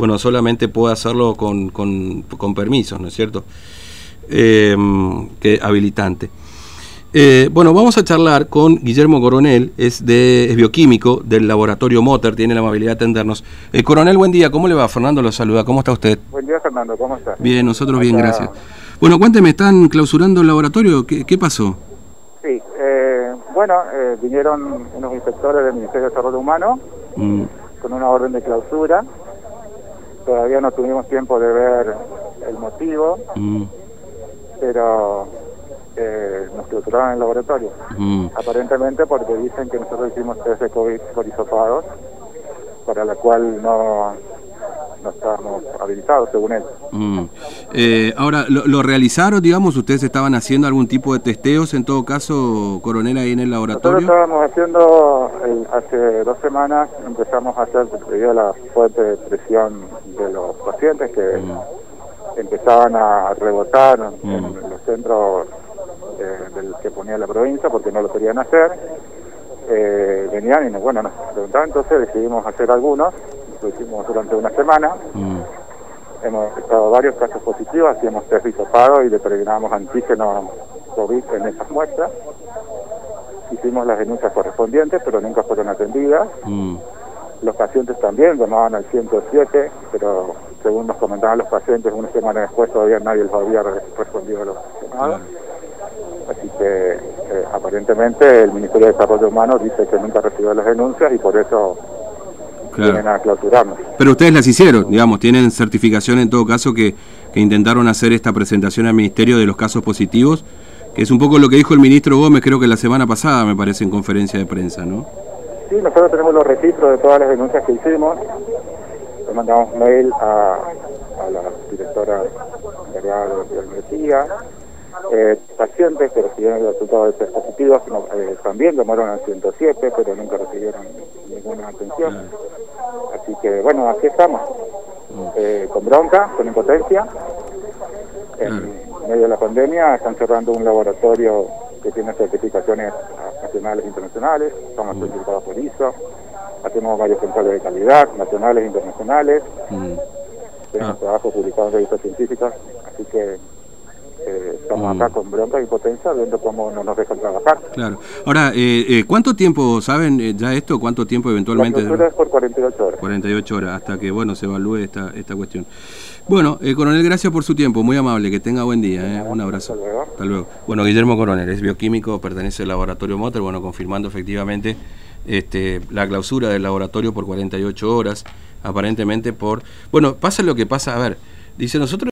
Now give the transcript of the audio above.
bueno, solamente puede hacerlo con, con, con permisos, ¿no es cierto? Eh, que habilitante. Eh, bueno, vamos a charlar con Guillermo Coronel, es, de, es bioquímico del laboratorio Motor, tiene la amabilidad de atendernos. Eh, coronel, buen día, ¿cómo le va? Fernando lo saluda, ¿cómo está usted? Buen día, Fernando, ¿cómo está? Bien, nosotros bien, gracias. Bueno, cuénteme, ¿están clausurando el laboratorio? ¿Qué, qué pasó? Sí, eh, bueno, eh, vinieron unos inspectores del Ministerio de Desarrollo Humano Mm, con una orden de clausura. Todavía no tuvimos tiempo de ver el motivo, mm, pero eh, nos clausuraron el laboratorio. mm. Aparentemente porque dicen que nosotros hicimos test de COVID por hisopados, para la cual no, no estábamos habilitados, según él. Mm. Eh, ahora, ¿lo, lo realizaron, digamos? ¿Ustedes estaban haciendo algún tipo de testeos, en todo caso, coronel, ahí en el Nosotros laboratorio? estábamos haciendo, el- hace dos semanas empezamos a hacer, debido a la fuerte presión de los pacientes que Mm. empezaban a rebotar en Mm. los centros eh, del que ponía la provincia porque no lo querían hacer. Eh, venían y nos, bueno, nos preguntaban, entonces decidimos hacer algunos, lo hicimos durante una semana. Mm, Hemos estado varios casos positivos, hacíamos test de hisopado y determinábamos antígeno COVID en esas muestras. Hicimos las denuncias correspondientes, pero nunca fueron atendidas. mm, Los pacientes también llamaban al 107, pero según nos comentaban los pacientes, una semana después todavía nadie les había re- respondido a los llamados. Así que eh, aparentemente el Ministerio de Desarrollo Humano dice que nunca recibió las denuncias y por eso vienen claro. a clausurarnos. Pero ustedes las hicieron, digamos, tienen certificación en todo caso que, que intentaron hacer esta presentación al Ministerio de los casos positivos, que es un poco lo que dijo el ministro Gómez, creo que la semana pasada, me parece, en conferencia de prensa, ¿no? Sí, nosotros tenemos los registros de todas las denuncias que hicimos. Le mandamos mail a, a la directora de la universidad. Eh, pacientes que recibieron el resultado de test positivos no, eh, también llamaron al 107, pero nunca recibieron ninguna atención. Así que, bueno, aquí estamos. Eh, con bronca, con impotencia. En medio de la pandemia están cerrando un laboratorio que tiene certificaciones nacionales e internacionales, estamos certificados por ISO, hacemos varios controles de calidad, nacionales e internacionales, Mm. tenemos Ah. trabajos publicados en revistas científicas, así que eh, estamos Mm. acá con bronca y potencia viendo cómo no nos dejan trabajar. Claro. Ahora, eh, eh, ¿cuánto tiempo, saben eh, ya esto, cuánto tiempo La eventualmente... clausura es por 48 horas. 48 horas, hasta que, bueno, se evalúe esta, esta cuestión. Bueno, eh, coronel, gracias por su tiempo, muy amable, que tenga buen día, eh, un abrazo. Hasta luego. Hasta luego. Bueno, Guillermo Coronel, es bioquímico, pertenece al laboratorio Motor, bueno, confirmando efectivamente este, la clausura del laboratorio por 48 horas, aparentemente por... Bueno, pasa lo que pasa, a ver, dice nosotros...